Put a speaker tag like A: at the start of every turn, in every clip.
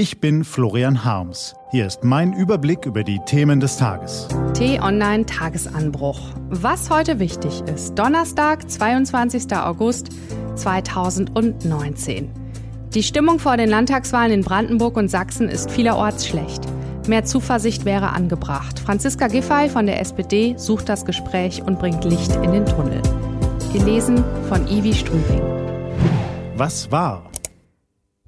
A: Ich bin Florian Harms. Hier ist mein Überblick über die Themen des Tages.
B: T-Online Tagesanbruch. Was heute wichtig ist. Donnerstag, 22. August 2019. Die Stimmung vor den Landtagswahlen in Brandenburg und Sachsen ist vielerorts schlecht. Mehr Zuversicht wäre angebracht. Franziska Giffey von der SPD sucht das Gespräch und bringt Licht in den Tunnel. Gelesen von Ivi Strüving.
A: Was war?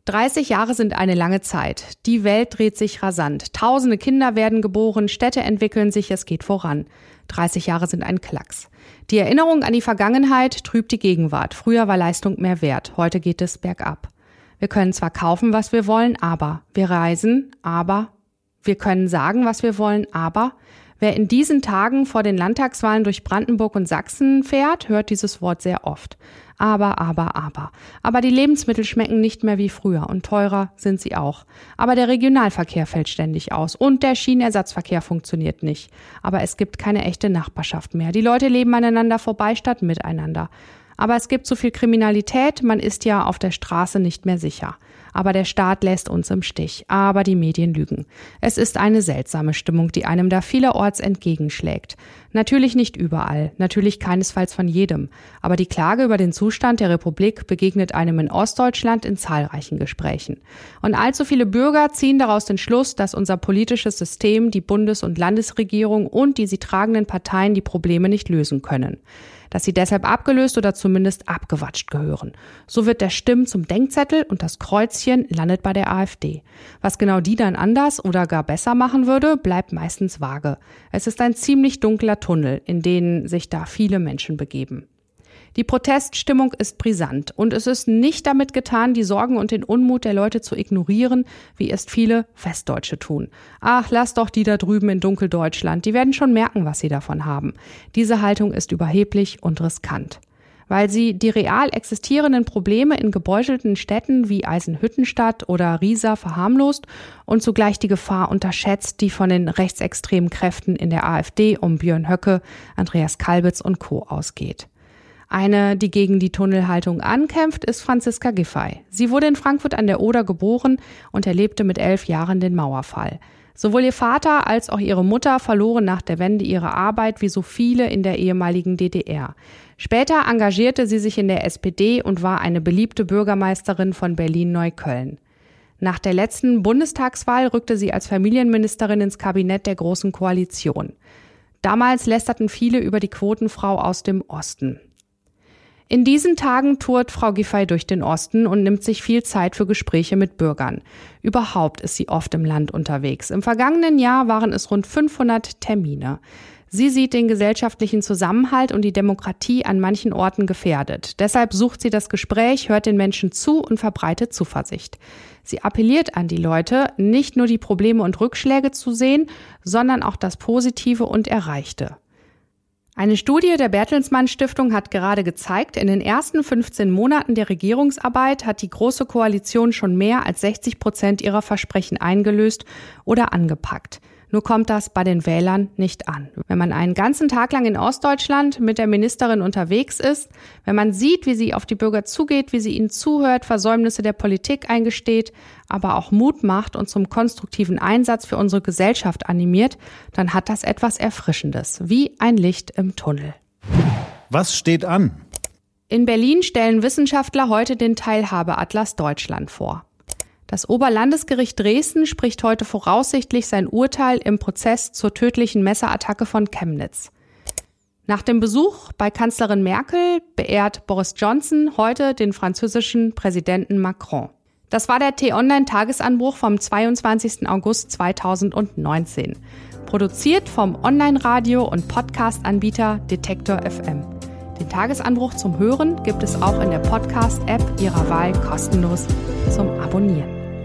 B: 30 Jahre sind eine lange Zeit. Die Welt dreht sich rasant. Tausende Kinder werden geboren, Städte entwickeln sich, es geht voran. 30 Jahre sind ein Klacks. Die Erinnerung an die Vergangenheit trübt die Gegenwart. Früher war Leistung mehr wert, heute geht es bergab. Wir können zwar kaufen, was wir wollen, aber wir reisen, aber wir können sagen, was wir wollen, aber wer in diesen Tagen vor den Landtagswahlen durch Brandenburg und Sachsen fährt, hört dieses Wort sehr oft. Aber, aber, aber. Aber die Lebensmittel schmecken nicht mehr wie früher und teurer sind sie auch. Aber der Regionalverkehr fällt ständig aus und der Schienenersatzverkehr funktioniert nicht. Aber es gibt keine echte Nachbarschaft mehr. Die Leute leben aneinander vorbei statt miteinander. Aber es gibt zu viel Kriminalität, man ist ja auf der Straße nicht mehr sicher. Aber der Staat lässt uns im Stich. Aber die Medien lügen. Es ist eine seltsame Stimmung, die einem da vielerorts entgegenschlägt. Natürlich nicht überall, natürlich keinesfalls von jedem. Aber die Klage über den Zustand der Republik begegnet einem in Ostdeutschland in zahlreichen Gesprächen. Und allzu viele Bürger ziehen daraus den Schluss, dass unser politisches System, die Bundes- und Landesregierung und die sie tragenden Parteien die Probleme nicht lösen können dass sie deshalb abgelöst oder zumindest abgewatscht gehören. So wird der Stimm zum Denkzettel und das Kreuzchen landet bei der AfD. Was genau die dann anders oder gar besser machen würde, bleibt meistens vage. Es ist ein ziemlich dunkler Tunnel, in den sich da viele Menschen begeben. Die Proteststimmung ist brisant und es ist nicht damit getan, die Sorgen und den Unmut der Leute zu ignorieren, wie es viele Westdeutsche tun. Ach, lass doch die da drüben in Dunkeldeutschland, die werden schon merken, was sie davon haben. Diese Haltung ist überheblich und riskant weil sie die real existierenden Probleme in gebeutelten Städten wie Eisenhüttenstadt oder Riesa verharmlost und zugleich die Gefahr unterschätzt, die von den rechtsextremen Kräften in der AfD um Björn Höcke, Andreas Kalbitz und Co. ausgeht. Eine, die gegen die Tunnelhaltung ankämpft, ist Franziska Giffey. Sie wurde in Frankfurt an der Oder geboren und erlebte mit elf Jahren den Mauerfall. Sowohl ihr Vater als auch ihre Mutter verloren nach der Wende ihre Arbeit wie so viele in der ehemaligen DDR. Später engagierte sie sich in der SPD und war eine beliebte Bürgermeisterin von Berlin-Neukölln. Nach der letzten Bundestagswahl rückte sie als Familienministerin ins Kabinett der Großen Koalition. Damals lästerten viele über die Quotenfrau aus dem Osten. In diesen Tagen tourt Frau Giffey durch den Osten und nimmt sich viel Zeit für Gespräche mit Bürgern. Überhaupt ist sie oft im Land unterwegs. Im vergangenen Jahr waren es rund 500 Termine. Sie sieht den gesellschaftlichen Zusammenhalt und die Demokratie an manchen Orten gefährdet. Deshalb sucht sie das Gespräch, hört den Menschen zu und verbreitet Zuversicht. Sie appelliert an die Leute, nicht nur die Probleme und Rückschläge zu sehen, sondern auch das Positive und Erreichte. Eine Studie der Bertelsmann Stiftung hat gerade gezeigt, in den ersten 15 Monaten der Regierungsarbeit hat die Große Koalition schon mehr als 60 Prozent ihrer Versprechen eingelöst oder angepackt. Nur kommt das bei den Wählern nicht an. Wenn man einen ganzen Tag lang in Ostdeutschland mit der Ministerin unterwegs ist, wenn man sieht, wie sie auf die Bürger zugeht, wie sie ihnen zuhört, Versäumnisse der Politik eingesteht, aber auch Mut macht und zum konstruktiven Einsatz für unsere Gesellschaft animiert, dann hat das etwas Erfrischendes, wie ein Licht im Tunnel.
A: Was steht an?
B: In Berlin stellen Wissenschaftler heute den Teilhabeatlas Deutschland vor. Das Oberlandesgericht Dresden spricht heute voraussichtlich sein Urteil im Prozess zur tödlichen Messerattacke von Chemnitz. Nach dem Besuch bei Kanzlerin Merkel beehrt Boris Johnson heute den französischen Präsidenten Macron. Das war der T-Online-Tagesanbruch vom 22. August 2019. Produziert vom Online-Radio- und Podcast-Anbieter Detektor FM. Den Tagesanbruch zum Hören gibt es auch in der Podcast-App Ihrer Wahl kostenlos zum Abonnieren.